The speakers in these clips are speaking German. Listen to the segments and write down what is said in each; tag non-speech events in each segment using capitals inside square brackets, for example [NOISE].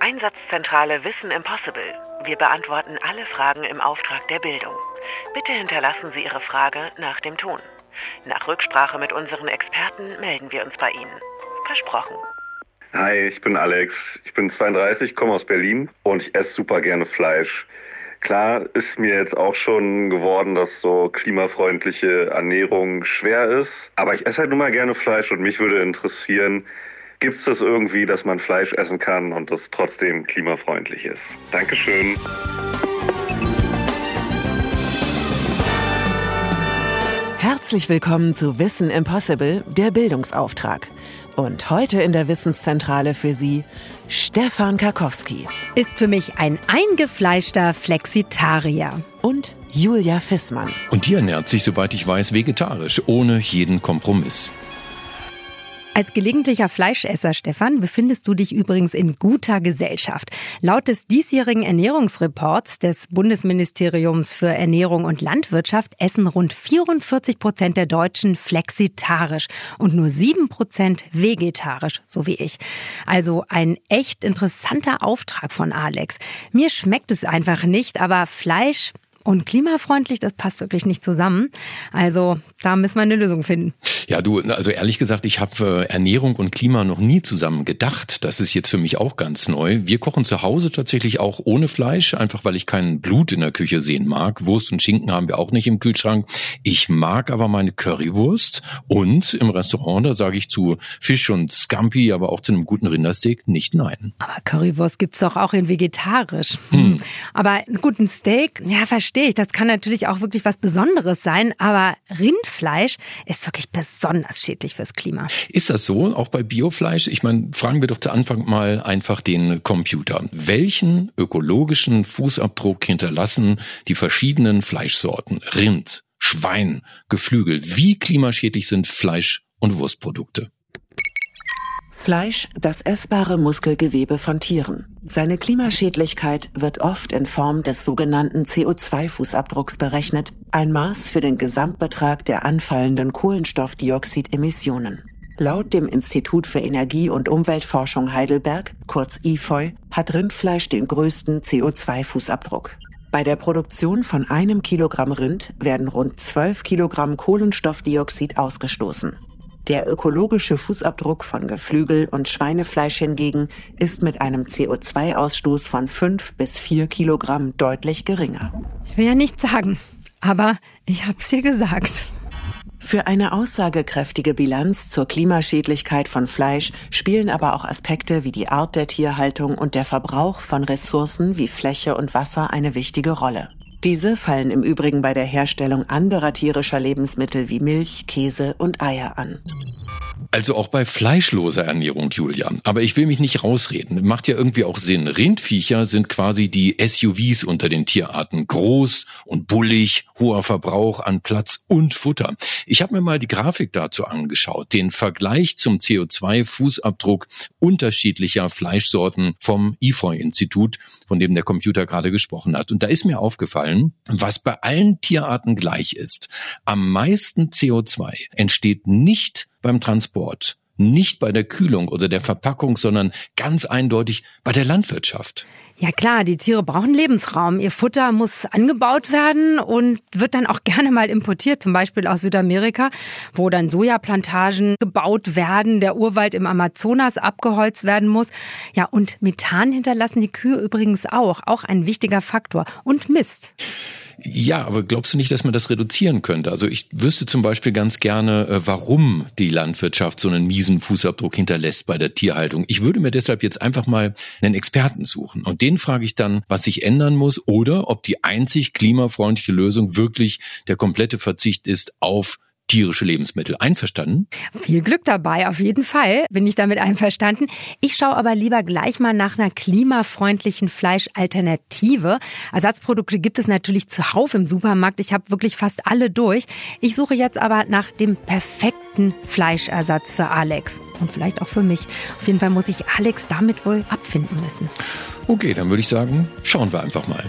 Einsatzzentrale Wissen Impossible. Wir beantworten alle Fragen im Auftrag der Bildung. Bitte hinterlassen Sie Ihre Frage nach dem Ton. Nach Rücksprache mit unseren Experten melden wir uns bei Ihnen. Versprochen. Hi, ich bin Alex. Ich bin 32, komme aus Berlin und ich esse super gerne Fleisch. Klar ist mir jetzt auch schon geworden, dass so klimafreundliche Ernährung schwer ist. Aber ich esse halt nun mal gerne Fleisch und mich würde interessieren, gibt es das irgendwie, dass man Fleisch essen kann und das trotzdem klimafreundlich ist? Dankeschön. Herzlich willkommen zu Wissen Impossible, der Bildungsauftrag. Und heute in der Wissenszentrale für Sie Stefan Karkowski. Ist für mich ein eingefleischter Flexitarier. Und Julia Fissmann. Und die ernährt sich, soweit ich weiß, vegetarisch, ohne jeden Kompromiss. Als gelegentlicher Fleischesser, Stefan, befindest du dich übrigens in guter Gesellschaft. Laut des diesjährigen Ernährungsreports des Bundesministeriums für Ernährung und Landwirtschaft essen rund 44 Prozent der Deutschen flexitarisch und nur sieben Prozent vegetarisch, so wie ich. Also ein echt interessanter Auftrag von Alex. Mir schmeckt es einfach nicht, aber Fleisch und klimafreundlich, das passt wirklich nicht zusammen. Also da müssen wir eine Lösung finden. Ja, du, also ehrlich gesagt, ich habe äh, Ernährung und Klima noch nie zusammen gedacht. Das ist jetzt für mich auch ganz neu. Wir kochen zu Hause tatsächlich auch ohne Fleisch, einfach weil ich kein Blut in der Küche sehen mag. Wurst und Schinken haben wir auch nicht im Kühlschrank. Ich mag aber meine Currywurst und im Restaurant, da sage ich zu Fisch und Scampi, aber auch zu einem guten Rindersteak nicht nein. Aber Currywurst gibt's doch auch in vegetarisch. Hm. Aber einen guten Steak, ja, verstehe ich. Das kann natürlich auch wirklich was Besonderes sein, aber Rindfleisch ist wirklich besonders schädlich fürs Klima. Ist das so? Auch bei Biofleisch? Ich meine, fragen wir doch zu Anfang mal einfach den Computer. Welchen ökologischen Fußabdruck hinterlassen die verschiedenen Fleischsorten? Rind, Schwein, Geflügel. Wie klimaschädlich sind Fleisch- und Wurstprodukte? Fleisch, das essbare Muskelgewebe von Tieren. Seine Klimaschädlichkeit wird oft in Form des sogenannten CO2-Fußabdrucks berechnet, ein Maß für den Gesamtbetrag der anfallenden Kohlenstoffdioxidemissionen. Laut dem Institut für Energie- und Umweltforschung Heidelberg, kurz IFOI, hat Rindfleisch den größten CO2-Fußabdruck. Bei der Produktion von einem Kilogramm Rind werden rund 12 Kilogramm Kohlenstoffdioxid ausgestoßen. Der ökologische Fußabdruck von Geflügel und Schweinefleisch hingegen ist mit einem CO2-Ausstoß von 5 bis 4 Kilogramm deutlich geringer. Ich will ja nichts sagen, aber ich hab's dir gesagt. Für eine aussagekräftige Bilanz zur Klimaschädlichkeit von Fleisch spielen aber auch Aspekte wie die Art der Tierhaltung und der Verbrauch von Ressourcen wie Fläche und Wasser eine wichtige Rolle. Diese fallen im Übrigen bei der Herstellung anderer tierischer Lebensmittel wie Milch, Käse und Eier an. Also auch bei fleischloser Ernährung, Julian. Aber ich will mich nicht rausreden. Macht ja irgendwie auch Sinn. Rindviecher sind quasi die SUVs unter den Tierarten. Groß und bullig, hoher Verbrauch an Platz und Futter. Ich habe mir mal die Grafik dazu angeschaut. Den Vergleich zum CO2-Fußabdruck unterschiedlicher Fleischsorten vom IFOI-Institut, von dem der Computer gerade gesprochen hat. Und da ist mir aufgefallen, was bei allen Tierarten gleich ist. Am meisten CO2 entsteht nicht beim Transport, nicht bei der Kühlung oder der Verpackung, sondern ganz eindeutig bei der Landwirtschaft. Ja klar, die Tiere brauchen Lebensraum. Ihr Futter muss angebaut werden und wird dann auch [LAUGHS] gerne mal importiert, zum Beispiel aus Südamerika, wo dann Sojaplantagen gebaut werden, der Urwald im Amazonas abgeholzt werden muss. Ja, und Methan hinterlassen die Kühe übrigens auch, auch ein wichtiger Faktor. Und Mist. Ja, aber glaubst du nicht, dass man das reduzieren könnte? Also ich wüsste zum Beispiel ganz gerne, äh, warum die Landwirtschaft so einen miesen Fußabdruck hinterlässt bei der Tierhaltung. Ich würde mir deshalb jetzt einfach mal einen Experten suchen und den frage ich dann, was sich ändern muss oder ob die einzig klimafreundliche Lösung wirklich der komplette Verzicht ist auf tierische Lebensmittel. Einverstanden? Viel Glück dabei, auf jeden Fall bin ich damit einverstanden. Ich schaue aber lieber gleich mal nach einer klimafreundlichen Fleischalternative. Ersatzprodukte gibt es natürlich zuhauf im Supermarkt. Ich habe wirklich fast alle durch. Ich suche jetzt aber nach dem perfekten Fleischersatz für Alex und vielleicht auch für mich. Auf jeden Fall muss ich Alex damit wohl abfinden müssen. Okay, dann würde ich sagen, schauen wir einfach mal.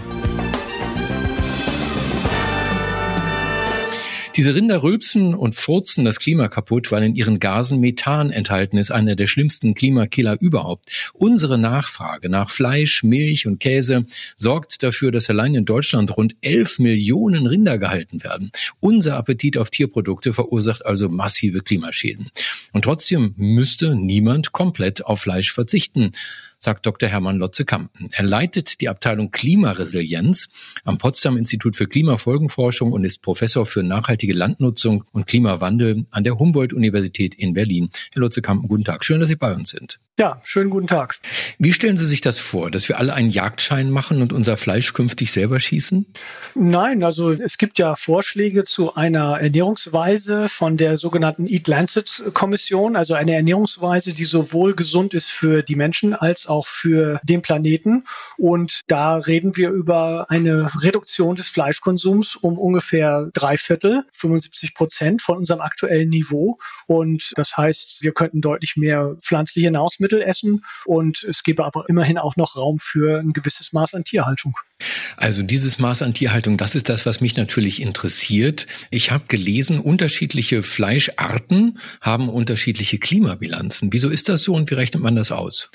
Diese Rinder rülpsen und furzen das Klima kaputt, weil in ihren Gasen Methan enthalten ist, einer der schlimmsten Klimakiller überhaupt. Unsere Nachfrage nach Fleisch, Milch und Käse sorgt dafür, dass allein in Deutschland rund 11 Millionen Rinder gehalten werden. Unser Appetit auf Tierprodukte verursacht also massive Klimaschäden. Und trotzdem müsste niemand komplett auf Fleisch verzichten sagt Dr. Hermann Lotze-Kampen. Er leitet die Abteilung Klimaresilienz am Potsdam Institut für Klimafolgenforschung und ist Professor für nachhaltige Landnutzung und Klimawandel an der Humboldt-Universität in Berlin. Herr Lotze-Kampen, guten Tag. Schön, dass Sie bei uns sind. Ja, schönen guten Tag. Wie stellen Sie sich das vor, dass wir alle einen Jagdschein machen und unser Fleisch künftig selber schießen? Nein, also es gibt ja Vorschläge zu einer Ernährungsweise von der sogenannten Eat Lancet Kommission, also eine Ernährungsweise, die sowohl gesund ist für die Menschen als auch für den Planeten. Und da reden wir über eine Reduktion des Fleischkonsums um ungefähr drei Viertel, 75 Prozent von unserem aktuellen Niveau. Und das heißt, wir könnten deutlich mehr pflanzliche Nahrungsmittel essen und es gäbe aber immerhin auch noch Raum für ein gewisses Maß an Tierhaltung. Also dieses Maß an Tierhaltung, das ist das, was mich natürlich interessiert. Ich habe gelesen, unterschiedliche Fleischarten haben unterschiedliche Klimabilanzen. Wieso ist das so und wie rechnet man das aus?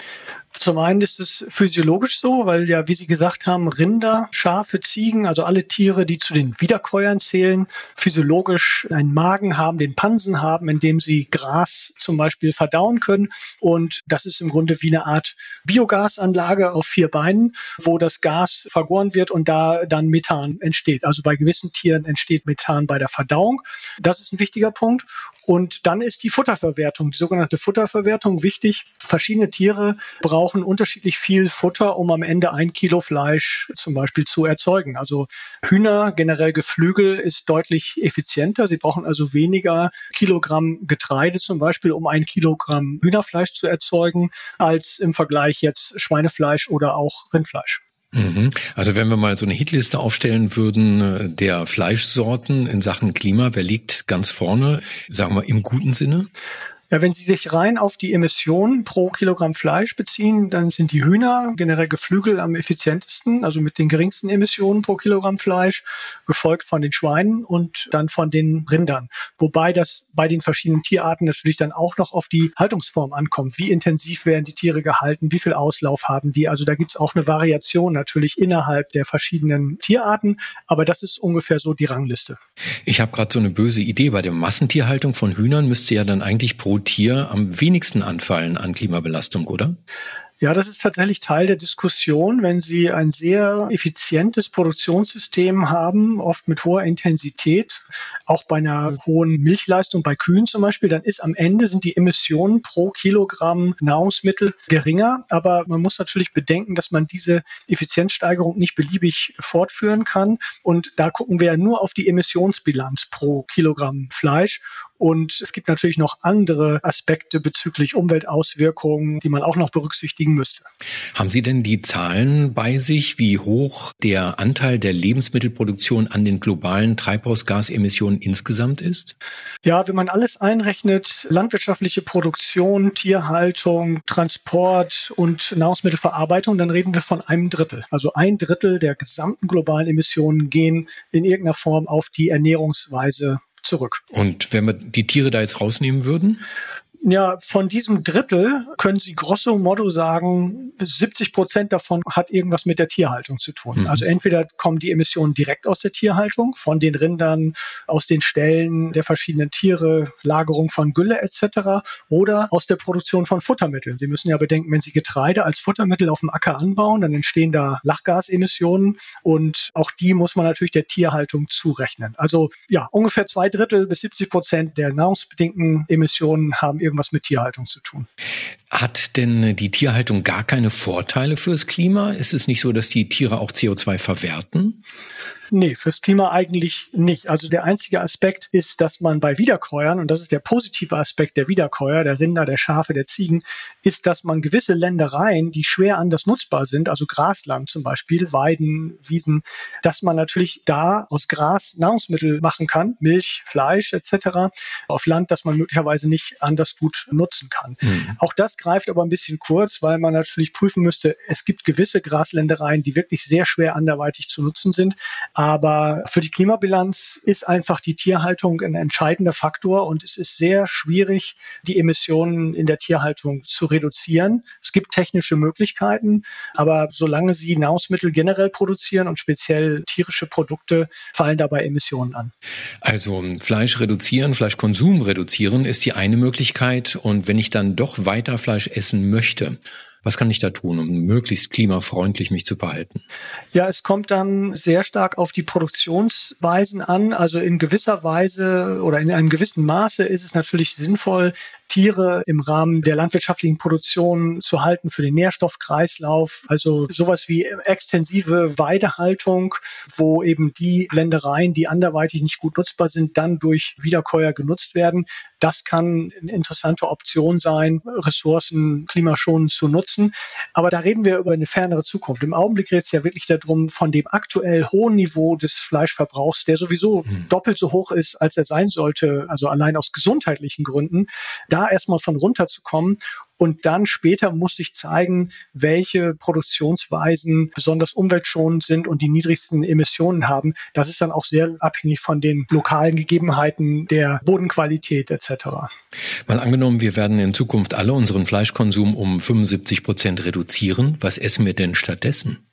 Zum einen ist es physiologisch so, weil ja, wie Sie gesagt haben, Rinder, Schafe, Ziegen, also alle Tiere, die zu den Wiederkäuern zählen, physiologisch einen Magen haben, den Pansen haben, in dem sie Gras zum Beispiel verdauen können. Und das ist im Grunde wie eine Art Biogasanlage auf vier Beinen, wo das Gas vergoren wird und da dann Methan entsteht. Also bei gewissen Tieren entsteht Methan bei der Verdauung. Das ist ein wichtiger Punkt. Und dann ist die Futterverwertung, die sogenannte Futterverwertung wichtig. Verschiedene Tiere brauchen unterschiedlich viel Futter, um am Ende ein Kilo Fleisch zum Beispiel zu erzeugen. Also Hühner, generell Geflügel, ist deutlich effizienter. Sie brauchen also weniger Kilogramm Getreide zum Beispiel, um ein Kilogramm Hühnerfleisch zu erzeugen, als im Vergleich jetzt Schweinefleisch oder auch Rindfleisch. Mhm. Also wenn wir mal so eine Hitliste aufstellen würden äh, der Fleischsorten in Sachen Klima, wer liegt ganz vorne, sagen wir im guten Sinne? Wenn Sie sich rein auf die Emissionen pro Kilogramm Fleisch beziehen, dann sind die Hühner, generell Geflügel, am effizientesten, also mit den geringsten Emissionen pro Kilogramm Fleisch, gefolgt von den Schweinen und dann von den Rindern. Wobei das bei den verschiedenen Tierarten natürlich dann auch noch auf die Haltungsform ankommt. Wie intensiv werden die Tiere gehalten? Wie viel Auslauf haben die? Also da gibt's auch eine Variation natürlich innerhalb der verschiedenen Tierarten, aber das ist ungefähr so die Rangliste. Ich habe gerade so eine böse Idee. Bei der Massentierhaltung von Hühnern müsste ja dann eigentlich pro Tier am wenigsten anfallen an Klimabelastung, oder? Ja, das ist tatsächlich Teil der Diskussion. Wenn Sie ein sehr effizientes Produktionssystem haben, oft mit hoher Intensität, auch bei einer hohen Milchleistung bei Kühen zum Beispiel, dann ist am Ende sind die Emissionen pro Kilogramm Nahrungsmittel geringer. Aber man muss natürlich bedenken, dass man diese Effizienzsteigerung nicht beliebig fortführen kann. Und da gucken wir ja nur auf die Emissionsbilanz pro Kilogramm Fleisch. Und es gibt natürlich noch andere Aspekte bezüglich Umweltauswirkungen, die man auch noch berücksichtigen müsste. Haben Sie denn die Zahlen bei sich, wie hoch der Anteil der Lebensmittelproduktion an den globalen Treibhausgasemissionen insgesamt ist? Ja, wenn man alles einrechnet, landwirtschaftliche Produktion, Tierhaltung, Transport und Nahrungsmittelverarbeitung, dann reden wir von einem Drittel. Also ein Drittel der gesamten globalen Emissionen gehen in irgendeiner Form auf die Ernährungsweise zurück. Und wenn wir die Tiere da jetzt rausnehmen würden? Ja, von diesem Drittel können Sie grosso modo sagen, 70 Prozent davon hat irgendwas mit der Tierhaltung zu tun. Mhm. Also entweder kommen die Emissionen direkt aus der Tierhaltung, von den Rindern, aus den Ställen der verschiedenen Tiere, Lagerung von Gülle etc. oder aus der Produktion von Futtermitteln. Sie müssen ja bedenken, wenn Sie Getreide als Futtermittel auf dem Acker anbauen, dann entstehen da Lachgasemissionen und auch die muss man natürlich der Tierhaltung zurechnen. Also ja, ungefähr zwei Drittel bis 70 Prozent der nahrungsbedingten Emissionen haben irgendwie irgendwas mit Tierhaltung zu tun. Hat denn die Tierhaltung gar keine Vorteile fürs Klima? Ist es nicht so, dass die Tiere auch CO2 verwerten? Nee, fürs Klima eigentlich nicht. Also der einzige Aspekt ist, dass man bei Wiederkäuern, und das ist der positive Aspekt der Wiederkäuer, der Rinder, der Schafe, der Ziegen, ist, dass man gewisse Ländereien, die schwer anders nutzbar sind, also Grasland zum Beispiel, Weiden, Wiesen, dass man natürlich da aus Gras Nahrungsmittel machen kann, Milch, Fleisch etc. auf Land, das man möglicherweise nicht anders gut nutzen kann. Mhm. Auch das greift aber ein bisschen kurz, weil man natürlich prüfen müsste, es gibt gewisse Grasländereien, die wirklich sehr schwer anderweitig zu nutzen sind. Aber für die Klimabilanz ist einfach die Tierhaltung ein entscheidender Faktor und es ist sehr schwierig, die Emissionen in der Tierhaltung zu reduzieren. Es gibt technische Möglichkeiten, aber solange sie Nahrungsmittel generell produzieren und speziell tierische Produkte, fallen dabei Emissionen an. Also Fleisch reduzieren, Fleischkonsum reduzieren ist die eine Möglichkeit. Und wenn ich dann doch weiter Fleisch essen möchte, was kann ich da tun, um möglichst klimafreundlich mich zu verhalten? Ja, es kommt dann sehr stark auf die Produktionsweisen an. Also in gewisser Weise oder in einem gewissen Maße ist es natürlich sinnvoll, Tiere im Rahmen der landwirtschaftlichen Produktion zu halten für den Nährstoffkreislauf. Also sowas wie extensive Weidehaltung, wo eben die Ländereien, die anderweitig nicht gut nutzbar sind, dann durch Wiederkäuer genutzt werden. Das kann eine interessante Option sein, Ressourcen klimaschonend zu nutzen. Aber da reden wir über eine fernere Zukunft. Im Augenblick geht es ja wirklich darum, von dem aktuell hohen Niveau des Fleischverbrauchs, der sowieso mhm. doppelt so hoch ist, als er sein sollte, also allein aus gesundheitlichen Gründen, da erstmal von runterzukommen und dann später muss sich zeigen, welche Produktionsweisen besonders umweltschonend sind und die niedrigsten Emissionen haben. Das ist dann auch sehr abhängig von den lokalen Gegebenheiten der Bodenqualität etc. Mal angenommen, wir werden in Zukunft alle unseren Fleischkonsum um 75 Prozent reduzieren. Was essen wir denn stattdessen?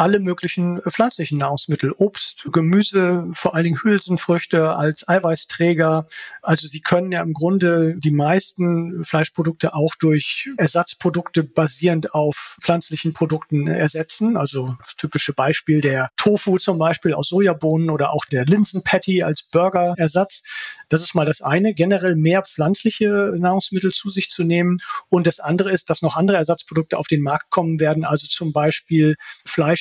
Alle möglichen pflanzlichen Nahrungsmittel, Obst, Gemüse, vor allen Dingen Hülsenfrüchte als Eiweißträger. Also Sie können ja im Grunde die meisten Fleischprodukte auch durch Ersatzprodukte basierend auf pflanzlichen Produkten ersetzen. Also das typische Beispiel der Tofu zum Beispiel aus Sojabohnen oder auch der Linsenpatty als Burgerersatz. Das ist mal das eine, generell mehr pflanzliche Nahrungsmittel zu sich zu nehmen. Und das andere ist, dass noch andere Ersatzprodukte auf den Markt kommen werden, also zum Beispiel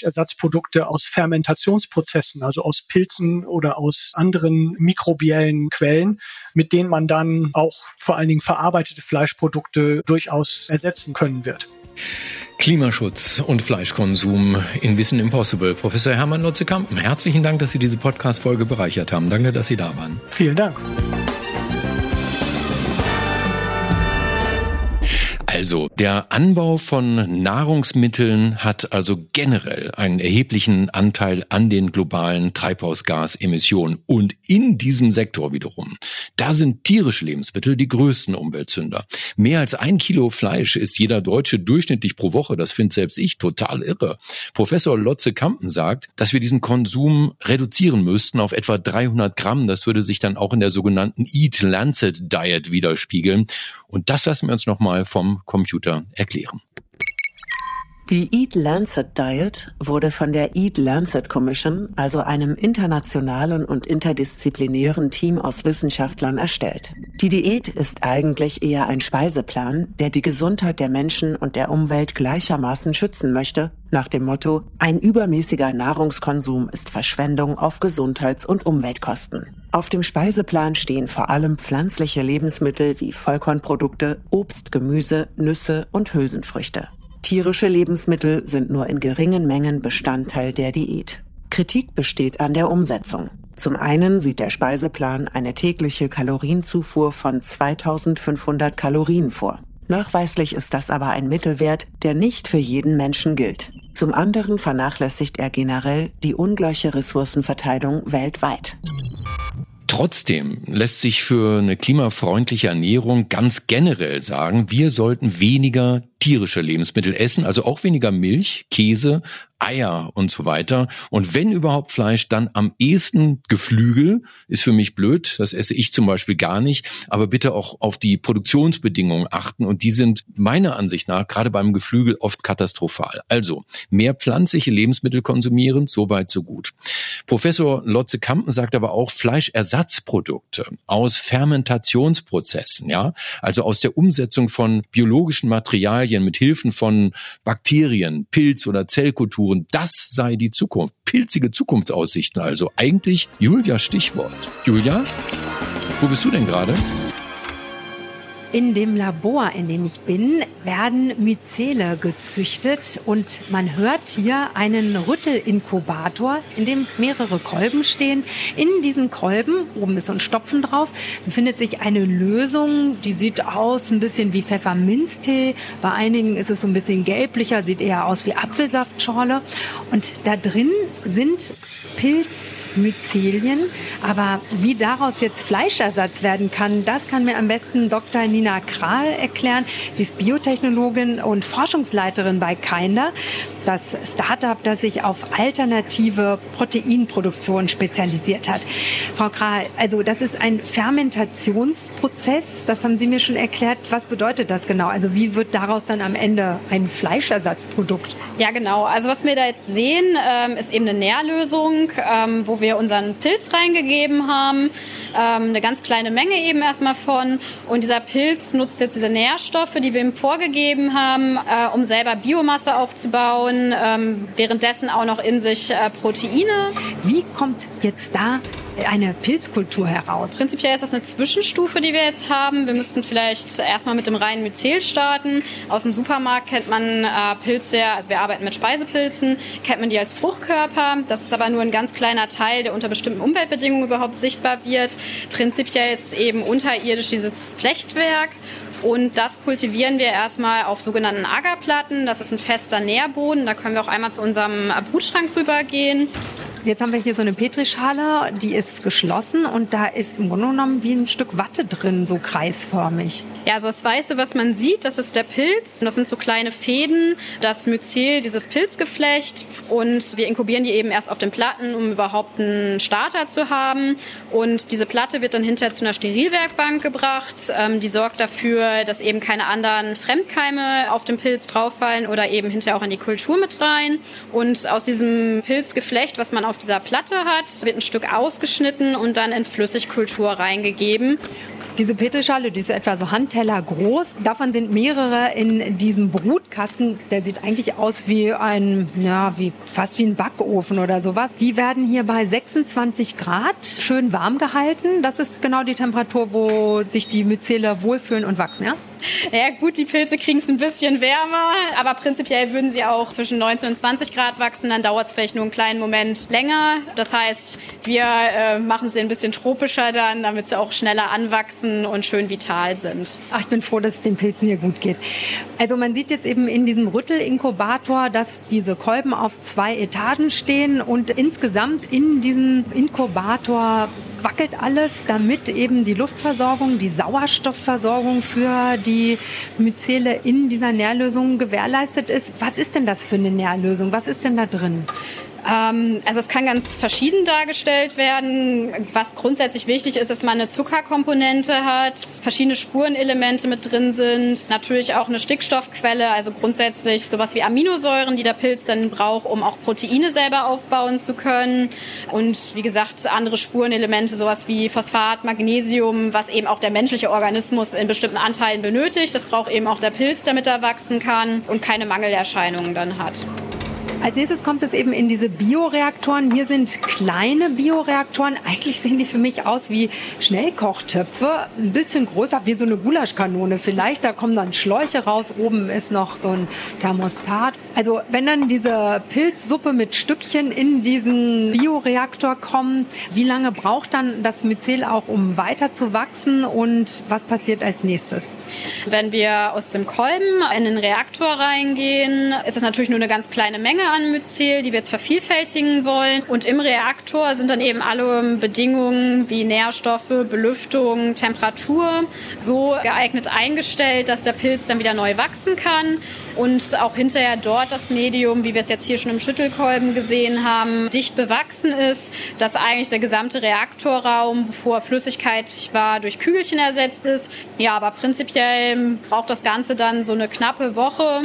Fleischersatzprodukte aus Fermentationsprozessen, also aus Pilzen oder aus anderen mikrobiellen Quellen, mit denen man dann auch vor allen Dingen verarbeitete Fleischprodukte durchaus ersetzen können wird. Klimaschutz und Fleischkonsum in Wissen Impossible. Professor Hermann Lotze-Kampen, herzlichen Dank, dass Sie diese Podcast-Folge bereichert haben. Danke, dass Sie da waren. Vielen Dank. Also, der Anbau von Nahrungsmitteln hat also generell einen erheblichen Anteil an den globalen Treibhausgasemissionen. Und in diesem Sektor wiederum, da sind tierische Lebensmittel die größten Umweltsünder. Mehr als ein Kilo Fleisch ist jeder Deutsche durchschnittlich pro Woche. Das finde selbst ich total irre. Professor Lotze Kampen sagt, dass wir diesen Konsum reduzieren müssten auf etwa 300 Gramm. Das würde sich dann auch in der sogenannten Eat Lancet Diet widerspiegeln. Und das lassen wir uns nochmal vom Computer erklären. Die Eat Lancet Diet wurde von der Eat Lancet Commission, also einem internationalen und interdisziplinären Team aus Wissenschaftlern, erstellt. Die Diät ist eigentlich eher ein Speiseplan, der die Gesundheit der Menschen und der Umwelt gleichermaßen schützen möchte, nach dem Motto, ein übermäßiger Nahrungskonsum ist Verschwendung auf Gesundheits- und Umweltkosten. Auf dem Speiseplan stehen vor allem pflanzliche Lebensmittel wie Vollkornprodukte, Obst, Gemüse, Nüsse und Hülsenfrüchte. Tierische Lebensmittel sind nur in geringen Mengen Bestandteil der Diät. Kritik besteht an der Umsetzung. Zum einen sieht der Speiseplan eine tägliche Kalorienzufuhr von 2500 Kalorien vor. Nachweislich ist das aber ein Mittelwert, der nicht für jeden Menschen gilt. Zum anderen vernachlässigt er generell die ungleiche Ressourcenverteilung weltweit. Trotzdem lässt sich für eine klimafreundliche Ernährung ganz generell sagen, wir sollten weniger tierische Lebensmittel essen, also auch weniger Milch, Käse, Eier und so weiter. Und wenn überhaupt Fleisch, dann am ehesten Geflügel. Ist für mich blöd. Das esse ich zum Beispiel gar nicht. Aber bitte auch auf die Produktionsbedingungen achten. Und die sind meiner Ansicht nach gerade beim Geflügel oft katastrophal. Also mehr pflanzliche Lebensmittel konsumieren, so weit, so gut. Professor Lotze Kampen sagt aber auch Fleischersatzprodukte aus Fermentationsprozessen, ja, also aus der Umsetzung von biologischen Materialien mit Hilfen von Bakterien, Pilz- oder Zellkulturen, das sei die Zukunft. Pilzige Zukunftsaussichten also. Eigentlich Julia Stichwort. Julia, wo bist du denn gerade? In dem Labor, in dem ich bin, werden Myzele gezüchtet und man hört hier einen Rüttelinkubator, in dem mehrere Kolben stehen. In diesen Kolben, oben ist so ein Stopfen drauf, befindet sich eine Lösung, die sieht aus ein bisschen wie Pfefferminztee. Bei einigen ist es so ein bisschen gelblicher, sieht eher aus wie Apfelsaftschorle. Und da drin sind Pilzmyzelien. Aber wie daraus jetzt Fleischersatz werden kann, das kann mir am besten Dr. Nina Kral erklären. Sie ist Biotechnologin und Forschungsleiterin bei Kinder, das Startup, das sich auf alternative Proteinproduktion spezialisiert hat. Frau Kral, also das ist ein Fermentationsprozess, das haben Sie mir schon erklärt. Was bedeutet das genau? Also wie wird daraus dann am Ende ein Fleischersatzprodukt? Ja, genau. Also was wir da jetzt sehen, ähm, ist eben eine Nährlösung, ähm, wo wir unseren Pilz reingegeben haben. Ähm, eine ganz kleine Menge eben erstmal von. Und dieser Pilz nutzt jetzt diese Nährstoffe, die wir ihm vorgegeben haben, äh, um selber Biomasse aufzubauen, ähm, währenddessen auch noch in sich äh, Proteine. Wie kommt jetzt da eine Pilzkultur heraus? Prinzipiell ist das eine Zwischenstufe, die wir jetzt haben. Wir müssten vielleicht erstmal mit dem reinen Myzel starten. Aus dem Supermarkt kennt man äh, Pilze, also wir arbeiten mit Speisepilzen, kennt man die als Fruchtkörper. Das ist aber nur ein ganz kleiner Teil, der unter bestimmten Umweltbedingungen überhaupt sichtbar wird. Prinzipiell ist eben unterirdisch dieses Flechtwerk und das kultivieren wir erstmal auf sogenannten Agerplatten. Das ist ein fester Nährboden. Da können wir auch einmal zu unserem Brutschrank rübergehen. Jetzt haben wir hier so eine Petrischale, die ist geschlossen und da ist im Grunde genommen wie ein Stück Watte drin, so kreisförmig. Ja, so das Weiße, was man sieht, das ist der Pilz. Das sind so kleine Fäden, das Myzel, dieses Pilzgeflecht. Und wir inkubieren die eben erst auf den Platten, um überhaupt einen Starter zu haben. Und diese Platte wird dann hinterher zu einer Sterilwerkbank gebracht. Ähm, die sorgt dafür, dass eben keine anderen Fremdkeime auf den Pilz drauffallen oder eben hinterher auch in die Kultur mit rein. Und aus diesem Pilzgeflecht, was man auf dieser Platte hat, wird ein Stück ausgeschnitten und dann in Flüssigkultur reingegeben. Diese Petrischale, die ist etwa so Handteller groß. Davon sind mehrere in diesem Brutkasten. Der sieht eigentlich aus wie ein, ja, wie, fast wie ein Backofen oder sowas. Die werden hier bei 26 Grad schön warm gehalten. Das ist genau die Temperatur, wo sich die Myzele wohlfühlen und wachsen, ja? [LAUGHS] Ja gut, die Pilze kriegen es ein bisschen wärmer, aber prinzipiell würden sie auch zwischen 19 und 20 Grad wachsen. Dann dauert es vielleicht nur einen kleinen Moment länger. Das heißt, wir äh, machen sie ein bisschen tropischer dann, damit sie auch schneller anwachsen und schön vital sind. Ach, ich bin froh, dass es den Pilzen hier gut geht. Also man sieht jetzt eben in diesem Rüttelinkubator, dass diese Kolben auf zwei Etagen stehen und insgesamt in diesem Inkubator wackelt alles, damit eben die Luftversorgung, die Sauerstoffversorgung für die die Myzele in dieser Nährlösung gewährleistet ist. Was ist denn das für eine Nährlösung? Was ist denn da drin? Ähm, also es kann ganz verschieden dargestellt werden. Was grundsätzlich wichtig ist, dass man eine Zuckerkomponente hat, verschiedene Spurenelemente mit drin sind, natürlich auch eine Stickstoffquelle, also grundsätzlich sowas wie Aminosäuren, die der Pilz dann braucht, um auch Proteine selber aufbauen zu können. Und wie gesagt, andere Spurenelemente, sowas wie Phosphat, Magnesium, was eben auch der menschliche Organismus in bestimmten Anteilen benötigt. Das braucht eben auch der Pilz, damit er wachsen kann und keine Mangelerscheinungen dann hat. Als nächstes kommt es eben in diese Bioreaktoren. Hier sind kleine Bioreaktoren. Eigentlich sehen die für mich aus wie Schnellkochtöpfe. Ein bisschen größer, wie so eine Gulaschkanone vielleicht. Da kommen dann Schläuche raus. Oben ist noch so ein Thermostat. Also wenn dann diese Pilzsuppe mit Stückchen in diesen Bioreaktor kommt, wie lange braucht dann das Myzel auch, um weiter zu wachsen? Und was passiert als nächstes? Wenn wir aus dem Kolben in den Reaktor reingehen, ist das natürlich nur eine ganz kleine Menge an Myzel, die wir jetzt vervielfältigen wollen. Und im Reaktor sind dann eben alle Bedingungen wie Nährstoffe, Belüftung, Temperatur so geeignet eingestellt, dass der Pilz dann wieder neu wachsen kann und auch hinterher dort das Medium, wie wir es jetzt hier schon im Schüttelkolben gesehen haben, dicht bewachsen ist, dass eigentlich der gesamte Reaktorraum, bevor Flüssigkeit war, durch Kügelchen ersetzt ist. Ja, aber prinzipiell braucht das Ganze dann so eine knappe Woche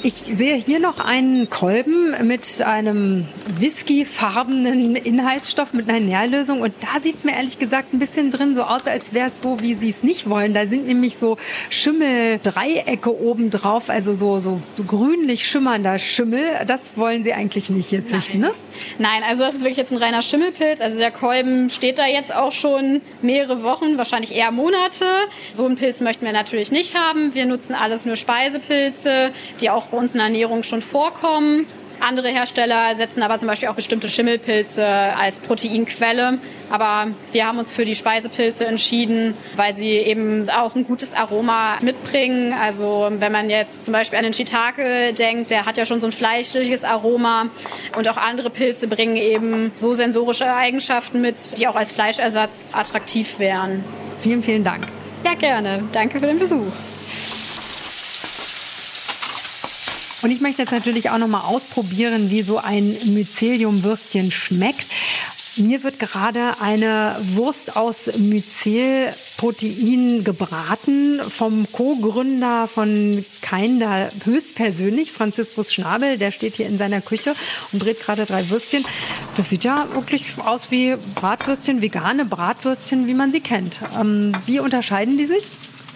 Ich sehe hier noch einen Kolben mit einem whiskyfarbenen Inhaltsstoff, mit einer Nährlösung. Und da sieht es mir ehrlich gesagt ein bisschen drin so aus, als wäre es so, wie Sie es nicht wollen. Da sind nämlich so Schimmeldreiecke oben drauf, also so, so, so grünlich schimmernder Schimmel. Das wollen Sie eigentlich nicht hier züchten, Nein. ne? Nein, also das ist wirklich jetzt ein reiner Schimmelpilz. Also der Kolben steht da jetzt auch schon mehrere Wochen, wahrscheinlich eher Monate. So einen Pilz möchten wir natürlich nicht haben. Wir nutzen alles nur Speisepilze, die auch bei uns in der Ernährung schon vorkommen. Andere Hersteller setzen aber zum Beispiel auch bestimmte Schimmelpilze als Proteinquelle. Aber wir haben uns für die Speisepilze entschieden, weil sie eben auch ein gutes Aroma mitbringen. Also wenn man jetzt zum Beispiel an den Shiitake denkt, der hat ja schon so ein fleischliches Aroma. Und auch andere Pilze bringen eben so sensorische Eigenschaften mit, die auch als Fleischersatz attraktiv wären. Vielen, vielen Dank. Ja, gerne. Danke für den Besuch. Und ich möchte jetzt natürlich auch noch mal ausprobieren, wie so ein Mycelium-Würstchen schmeckt. Mir wird gerade eine Wurst aus Mycelprotein gebraten vom Co-Gründer von Kinder höchstpersönlich, Franziskus Schnabel. Der steht hier in seiner Küche und dreht gerade drei Würstchen. Das sieht ja wirklich aus wie Bratwürstchen, vegane Bratwürstchen, wie man sie kennt. Ähm, wie unterscheiden die sich?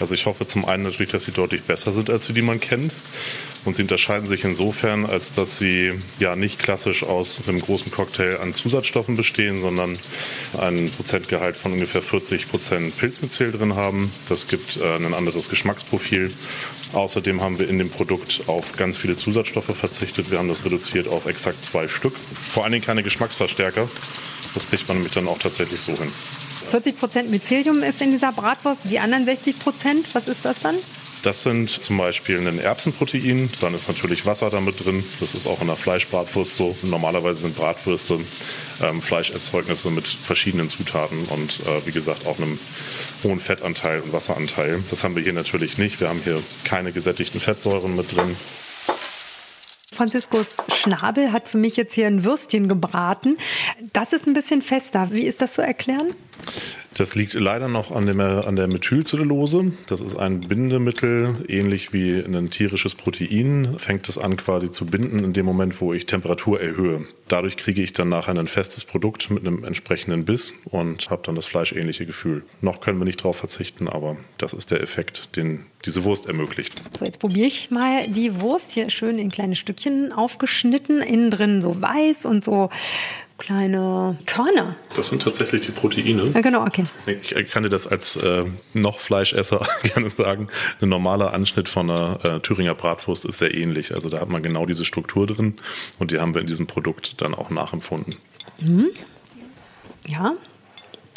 Also ich hoffe zum einen natürlich, dass sie deutlich besser sind als die, die man kennt. Und sie unterscheiden sich insofern, als dass sie ja nicht klassisch aus einem großen Cocktail an Zusatzstoffen bestehen, sondern einen Prozentgehalt von ungefähr 40 Prozent Pilzmyzel drin haben. Das gibt äh, ein anderes Geschmacksprofil. Außerdem haben wir in dem Produkt auf ganz viele Zusatzstoffe verzichtet. Wir haben das reduziert auf exakt zwei Stück. Vor allen Dingen keine Geschmacksverstärker. Das kriegt man nämlich dann auch tatsächlich so hin. 40 Prozent Mycelium ist in dieser Bratwurst, die anderen 60 Prozent, was ist das dann? Das sind zum Beispiel ein Erbsenprotein, dann ist natürlich Wasser damit drin. Das ist auch in der Fleischbratwurst so. Normalerweise sind Bratwürste ähm, Fleischerzeugnisse mit verschiedenen Zutaten und äh, wie gesagt auch einem hohen Fettanteil und Wasseranteil. Das haben wir hier natürlich nicht. Wir haben hier keine gesättigten Fettsäuren mit drin. Franziskus Schnabel hat für mich jetzt hier ein Würstchen gebraten. Das ist ein bisschen fester. Wie ist das zu erklären? Das liegt leider noch an, dem, an der Methylcellulose. Das ist ein Bindemittel, ähnlich wie ein tierisches Protein. Fängt es an quasi zu binden in dem Moment, wo ich Temperatur erhöhe. Dadurch kriege ich dann nachher ein festes Produkt mit einem entsprechenden Biss und habe dann das fleischähnliche Gefühl. Noch können wir nicht darauf verzichten, aber das ist der Effekt, den diese Wurst ermöglicht. So, jetzt probiere ich mal die Wurst hier schön in kleine Stückchen aufgeschnitten, innen drin so weiß und so kleine Körner. Das sind tatsächlich die Proteine. Ja, genau, okay. Ich kann dir das als äh, noch Fleischesser [LAUGHS] gerne sagen. Ein normaler Anschnitt von einer äh, Thüringer Bratwurst ist sehr ähnlich. Also da hat man genau diese Struktur drin und die haben wir in diesem Produkt dann auch nachempfunden. Mhm. Ja,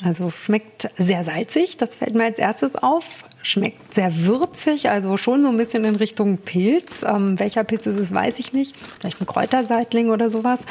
also schmeckt sehr salzig, das fällt mir als erstes auf. Schmeckt sehr würzig, also schon so ein bisschen in Richtung Pilz. Ähm, welcher Pilz ist es, weiß ich nicht. Vielleicht ein Kräuterseitling oder sowas.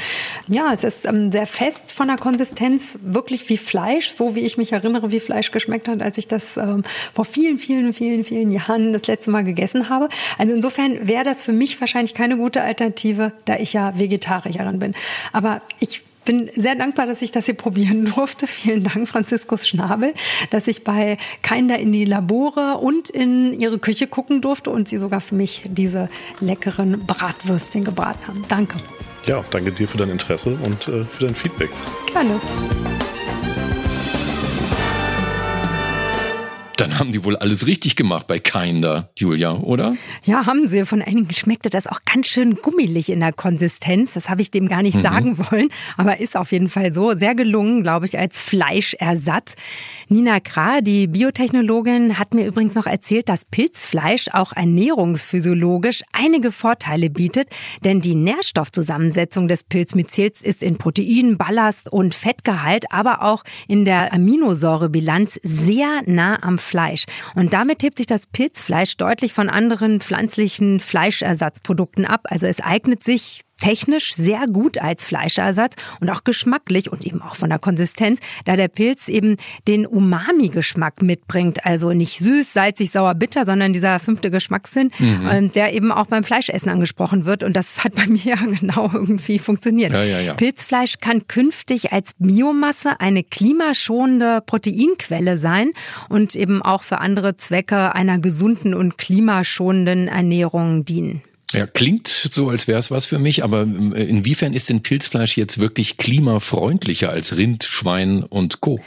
Ja, es ist ähm, sehr fest von der Konsistenz, wirklich wie Fleisch, so wie ich mich erinnere, wie Fleisch geschmeckt hat, als ich das ähm, vor vielen, vielen, vielen, vielen Jahren das letzte Mal gegessen habe. Also insofern wäre das für mich wahrscheinlich keine gute Alternative, da ich ja Vegetarierin bin. Aber ich bin sehr dankbar, dass ich das hier probieren [LAUGHS] durfte. Vielen Dank, Franziskus Schnabel, dass ich bei Kinder in die Labore und in ihre Küche gucken durfte und sie sogar für mich diese leckeren Bratwürstchen gebraten haben. Danke. Ja, danke dir für dein Interesse und äh, für dein Feedback. Gerne. Dann haben die wohl alles richtig gemacht bei Kinder, Julia, oder? Ja, haben sie. Von einigen schmeckte das auch ganz schön gummelig in der Konsistenz. Das habe ich dem gar nicht mhm. sagen wollen, aber ist auf jeden Fall so. Sehr gelungen, glaube ich, als Fleischersatz. Nina Krah, die Biotechnologin, hat mir übrigens noch erzählt, dass Pilzfleisch auch ernährungsphysiologisch einige Vorteile bietet, denn die Nährstoffzusammensetzung des Pilzmycels ist in Protein, Ballast und Fettgehalt, aber auch in der Aminosäurebilanz sehr nah am Fleisch. Und damit hebt sich das Pilzfleisch deutlich von anderen pflanzlichen Fleischersatzprodukten ab. Also es eignet sich technisch sehr gut als Fleischersatz und auch geschmacklich und eben auch von der Konsistenz, da der Pilz eben den Umami-Geschmack mitbringt. Also nicht süß, salzig, sauer, bitter, sondern dieser fünfte Geschmackssinn, mhm. Ähm, der eben auch beim Fleischessen angesprochen wird. Und das hat bei [LAUGHS] mir ja genau irgendwie funktioniert. Ja, ja, ja. Pilzfleisch kann künftig als Biomasse eine klimaschonende Proteinquelle sein und eben auch für andere Zwecke einer gesunden und klimaschonenden Ernährung dienen. Ja, klingt so, als wäre es was für mich, aber äh, inwiefern ist denn Pilzfleisch jetzt wirklich klimafreundlicher als Rind, Schwein und Co?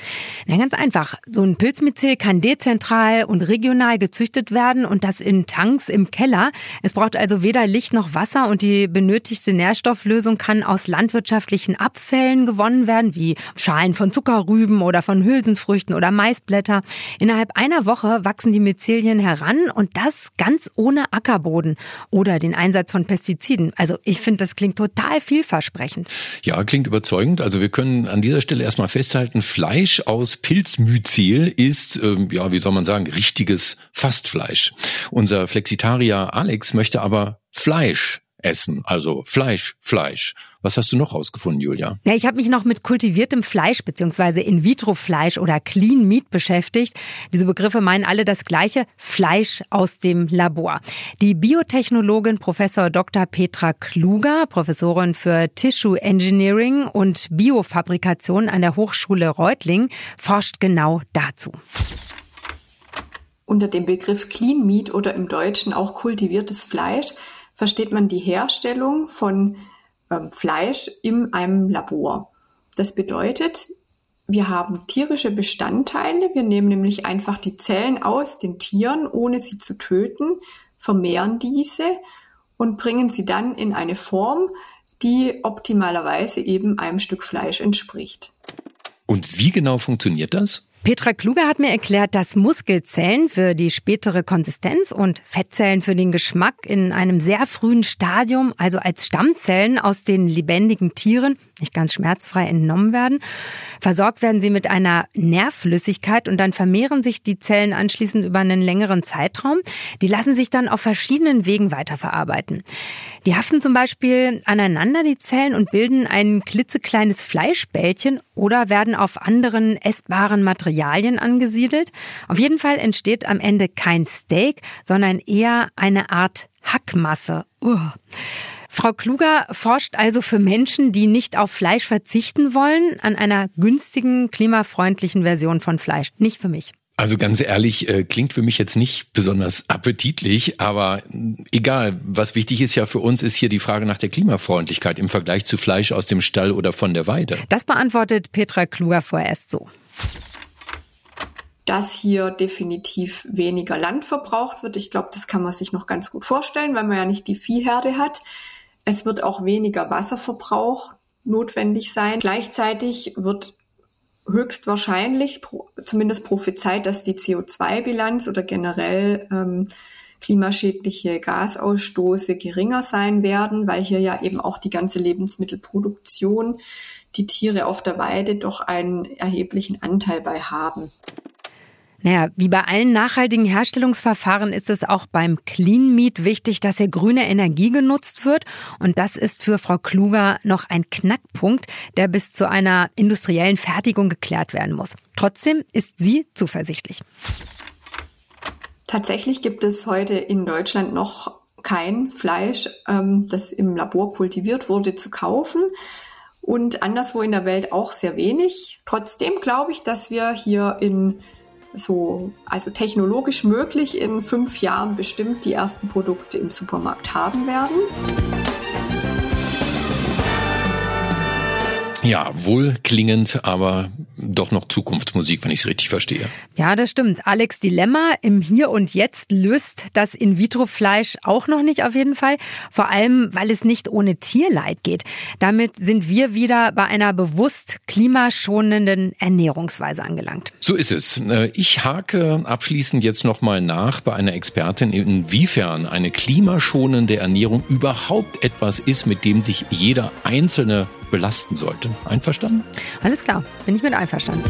Na, ganz einfach. So ein Pilzmyzel kann dezentral und regional gezüchtet werden und das in Tanks im Keller. Es braucht also weder Licht noch Wasser und die benötigte Nährstofflösung kann aus landwirtschaftlichen Abfällen gewonnen werden, wie Schalen von Zuckerrüben oder von Hülsenfrüchten oder Maisblätter. Innerhalb einer Woche wachsen die Myzelien heran und das ganz ohne Ackerboden oder den Einsatz von Pestiziden. Also ich finde, das klingt total vielversprechend. Ja, klingt überzeugend. Also wir können an dieser Stelle erstmal festhalten, Fleisch aus Pilzmyzel ist, ähm, ja, wie soll man sagen, richtiges Fastfleisch. Unser Flexitarier Alex möchte aber Fleisch essen, also Fleisch, Fleisch. Was hast du noch rausgefunden, Julia? Ja, ich habe mich noch mit kultiviertem Fleisch beziehungsweise In-vitro-Fleisch oder Clean Meat beschäftigt. Diese Begriffe meinen alle das gleiche, Fleisch aus dem Labor. Die Biotechnologin Professor Dr. Petra Kluger, Professorin für Tissue Engineering und Biofabrikation an der Hochschule Reutlingen, forscht genau dazu. Unter dem Begriff Clean Meat oder im Deutschen auch kultiviertes Fleisch versteht man die Herstellung von ähm, Fleisch in einem Labor. Das bedeutet, wir haben tierische Bestandteile. Wir nehmen nämlich einfach die Zellen aus den Tieren, ohne sie zu töten, vermehren diese und bringen sie dann in eine Form, die optimalerweise eben einem Stück Fleisch entspricht. Und wie genau funktioniert das? Petra Kluger hat mir erklärt, dass Muskelzellen für die spätere Konsistenz und Fettzellen für den Geschmack in einem sehr frühen Stadium, also als Stammzellen aus den lebendigen Tieren, nicht ganz schmerzfrei entnommen werden. Versorgt werden sie mit einer Nährflüssigkeit und dann vermehren sich die Zellen anschließend über einen längeren Zeitraum. Die lassen sich dann auf verschiedenen Wegen weiterverarbeiten. Die haften zum Beispiel aneinander, die Zellen, und bilden ein klitzekleines Fleischbällchen oder werden auf anderen essbaren Materialien angesiedelt. Auf jeden Fall entsteht am Ende kein Steak, sondern eher eine Art Hackmasse. Uah. Frau Kluger forscht also für Menschen, die nicht auf Fleisch verzichten wollen, an einer günstigen, klimafreundlichen Version von Fleisch. Nicht für mich. Also ganz ehrlich, äh, klingt für mich jetzt nicht besonders appetitlich, aber egal. Was wichtig ist ja für uns, ist hier die Frage nach der Klimafreundlichkeit im Vergleich zu Fleisch aus dem Stall oder von der Weide. Das beantwortet Petra Kluger vorerst so. Dass hier definitiv weniger Land verbraucht wird, ich glaube, das kann man sich noch ganz gut vorstellen, weil man ja nicht die Viehherde hat. Es wird auch weniger Wasserverbrauch notwendig sein. Gleichzeitig wird höchstwahrscheinlich, zumindest prophezeit, dass die CO2-Bilanz oder generell ähm, klimaschädliche Gasausstoße geringer sein werden, weil hier ja eben auch die ganze Lebensmittelproduktion, die Tiere auf der Weide doch einen erheblichen Anteil bei haben. Naja, wie bei allen nachhaltigen Herstellungsverfahren ist es auch beim Clean Meat wichtig, dass hier grüne Energie genutzt wird. Und das ist für Frau Kluger noch ein Knackpunkt, der bis zu einer industriellen Fertigung geklärt werden muss. Trotzdem ist sie zuversichtlich. Tatsächlich gibt es heute in Deutschland noch kein Fleisch, ähm, das im Labor kultiviert wurde, zu kaufen und anderswo in der Welt auch sehr wenig. Trotzdem glaube ich, dass wir hier in so, also technologisch möglich in fünf Jahren bestimmt die ersten Produkte im Supermarkt haben werden. Ja, wohlklingend, aber doch noch Zukunftsmusik, wenn ich es richtig verstehe. Ja, das stimmt. Alex Dilemma im Hier und Jetzt löst das In-vitro-Fleisch auch noch nicht auf jeden Fall. Vor allem, weil es nicht ohne Tierleid geht. Damit sind wir wieder bei einer bewusst klimaschonenden Ernährungsweise angelangt. So ist es. Äh, ich hake abschließend jetzt nochmal nach bei einer Expertin, inwiefern eine klimaschonende Ernährung überhaupt etwas ist, mit dem sich jeder Einzelne belasten sollte. Einverstanden? Alles klar, bin ich mit einverstanden.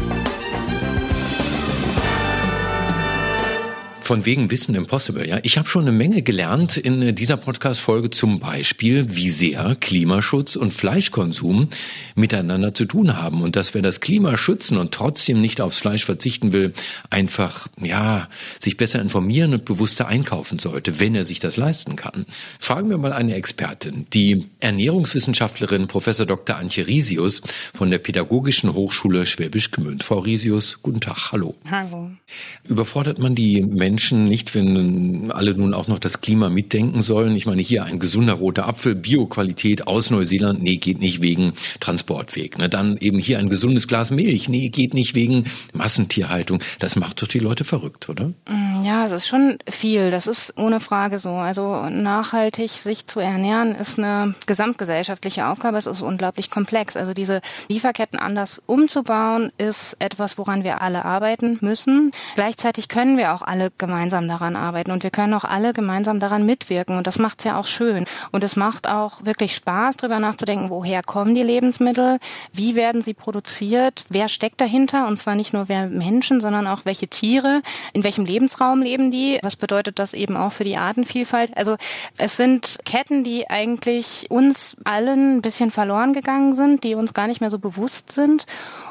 Von wegen Wissen Impossible, ja. Ich habe schon eine Menge gelernt in dieser Podcast-Folge zum Beispiel, wie sehr Klimaschutz und Fleischkonsum miteinander zu tun haben und dass wer das Klima schützen und trotzdem nicht aufs Fleisch verzichten will, einfach, ja, sich besser informieren und bewusster einkaufen sollte, wenn er sich das leisten kann. Fragen wir mal eine Expertin, die Ernährungswissenschaftlerin Professor Dr. Antje Risius von der Pädagogischen Hochschule Schwäbisch Gmünd. Frau Risius, guten Tag, hallo. Hallo. Überfordert man die Menschen Menschen nicht, wenn alle nun auch noch das Klima mitdenken sollen. Ich meine, hier ein gesunder roter Apfel, Bioqualität aus Neuseeland, nee, geht nicht wegen Transportweg. Ne? Dann eben hier ein gesundes Glas Milch, nee, geht nicht wegen Massentierhaltung. Das macht doch die Leute verrückt, oder? Mm, ja, es ist schon viel. Das ist ohne Frage so. Also nachhaltig sich zu ernähren ist eine gesamtgesellschaftliche Aufgabe. Es ist unglaublich komplex. Also diese Lieferketten anders umzubauen ist etwas, woran wir alle arbeiten müssen. Gleichzeitig können wir auch alle gemeinsam daran arbeiten. Und wir können auch alle gemeinsam daran mitwirken. Und das macht es ja auch schön. Und es macht auch wirklich Spaß, darüber nachzudenken, woher kommen die Lebensmittel, wie werden sie produziert, wer steckt dahinter? Und zwar nicht nur wer Menschen, sondern auch welche Tiere, in welchem Lebensraum leben die, was bedeutet das eben auch für die Artenvielfalt. Also es sind Ketten, die eigentlich uns allen ein bisschen verloren gegangen sind, die uns gar nicht mehr so bewusst sind.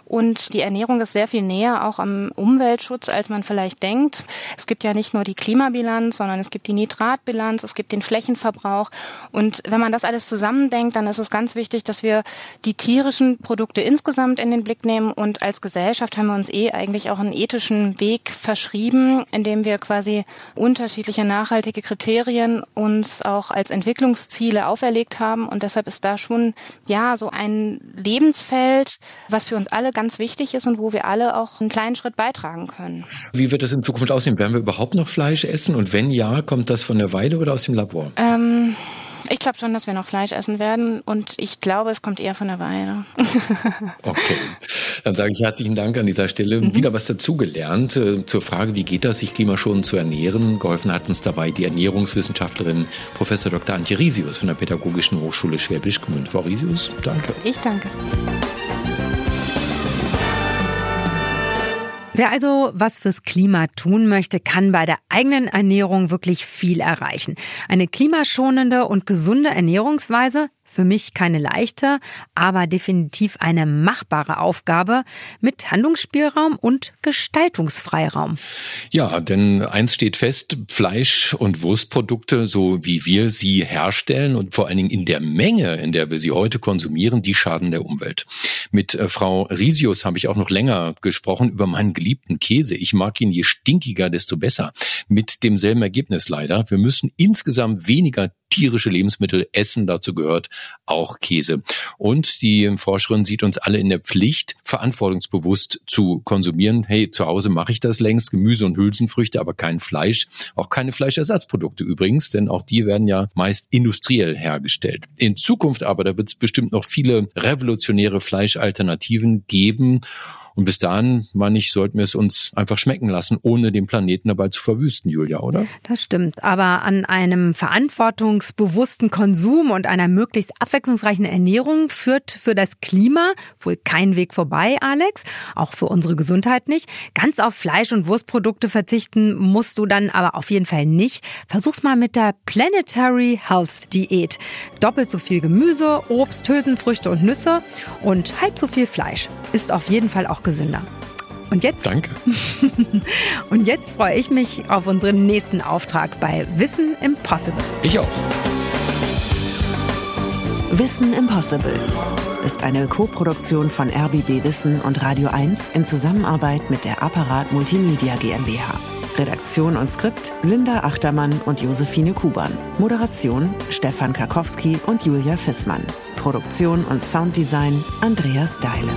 Und die Ernährung ist sehr viel näher auch am Umweltschutz, als man vielleicht denkt. Es gibt ja nicht nur die Klimabilanz, sondern es gibt die Nitratbilanz, es gibt den Flächenverbrauch. Und wenn man das alles zusammendenkt, dann ist es ganz wichtig, dass wir die tierischen Produkte insgesamt in den Blick nehmen. Und als Gesellschaft haben wir uns eh eigentlich auch einen ethischen Weg verschrieben, indem wir quasi unterschiedliche nachhaltige Kriterien uns auch als Entwicklungsziele auferlegt haben. Und deshalb ist da schon, ja, so ein Lebensfeld, was für uns alle ganz wichtig ist und wo wir alle auch einen kleinen Schritt beitragen können. Wie wird das in Zukunft aussehen? Werden wir überhaupt noch Fleisch essen? Und wenn ja, kommt das von der Weide oder aus dem Labor? Ähm ich glaube schon, dass wir noch Fleisch essen werden und ich glaube, es kommt eher von der Weide. [LAUGHS] okay, dann sage ich herzlichen Dank an dieser Stelle. Mhm. Wieder was dazugelernt äh, zur Frage, wie geht das, sich klimaschonend zu ernähren. Geholfen hat uns dabei die Ernährungswissenschaftlerin Prof. Dr. Antje Risius von der Pädagogischen Hochschule Schwäbisch Gmünd. Frau Risius, danke. Ich danke. Wer also was fürs Klima tun möchte, kann bei der eigenen Ernährung wirklich viel erreichen. Eine klimaschonende und gesunde Ernährungsweise für mich keine leichte, aber definitiv eine machbare Aufgabe mit Handlungsspielraum und Gestaltungsfreiraum. Ja, denn eins steht fest, Fleisch- und Wurstprodukte, so wie wir sie herstellen und vor allen Dingen in der Menge, in der wir sie heute konsumieren, die schaden der Umwelt. Mit äh, Frau Risius habe ich auch noch länger gesprochen über meinen geliebten Käse. Ich mag ihn je stinkiger, desto besser. Mit demselben Ergebnis leider. Wir müssen insgesamt weniger tierische Lebensmittel essen. Dazu gehört auch Käse. Und die Forscherin sieht uns alle in der Pflicht, verantwortungsbewusst zu konsumieren. Hey, zu Hause mache ich das längst, Gemüse und Hülsenfrüchte, aber kein Fleisch. Auch keine Fleischersatzprodukte übrigens, denn auch die werden ja meist industriell hergestellt. In Zukunft aber, da wird es bestimmt noch viele revolutionäre Fleischalternativen geben. Und bis dahin, meine ich, sollten wir es uns einfach schmecken lassen, ohne den Planeten dabei zu verwüsten, Julia, oder? Das stimmt. Aber an einem verantwortungsbewussten Konsum und einer möglichst abwechslungsreichen Ernährung führt für das Klima wohl kein Weg vorbei, Alex. Auch für unsere Gesundheit nicht. Ganz auf Fleisch- und Wurstprodukte verzichten musst du dann aber auf jeden Fall nicht. Versuch's mal mit der Planetary Health Diät. Doppelt so viel Gemüse, Obst, Hülsenfrüchte und Nüsse und halb so viel Fleisch. Ist auf jeden Fall auch gesünder. Und jetzt? Danke. [LAUGHS] und jetzt freue ich mich auf unseren nächsten Auftrag bei Wissen Impossible. Ich auch. Wissen Impossible ist eine Koproduktion von RBB Wissen und Radio 1 in Zusammenarbeit mit der Apparat Multimedia GmbH. Redaktion und Skript Linda Achtermann und Josephine Kuban. Moderation Stefan Karkowski und Julia Fissmann. Produktion und Sounddesign Andreas Deile.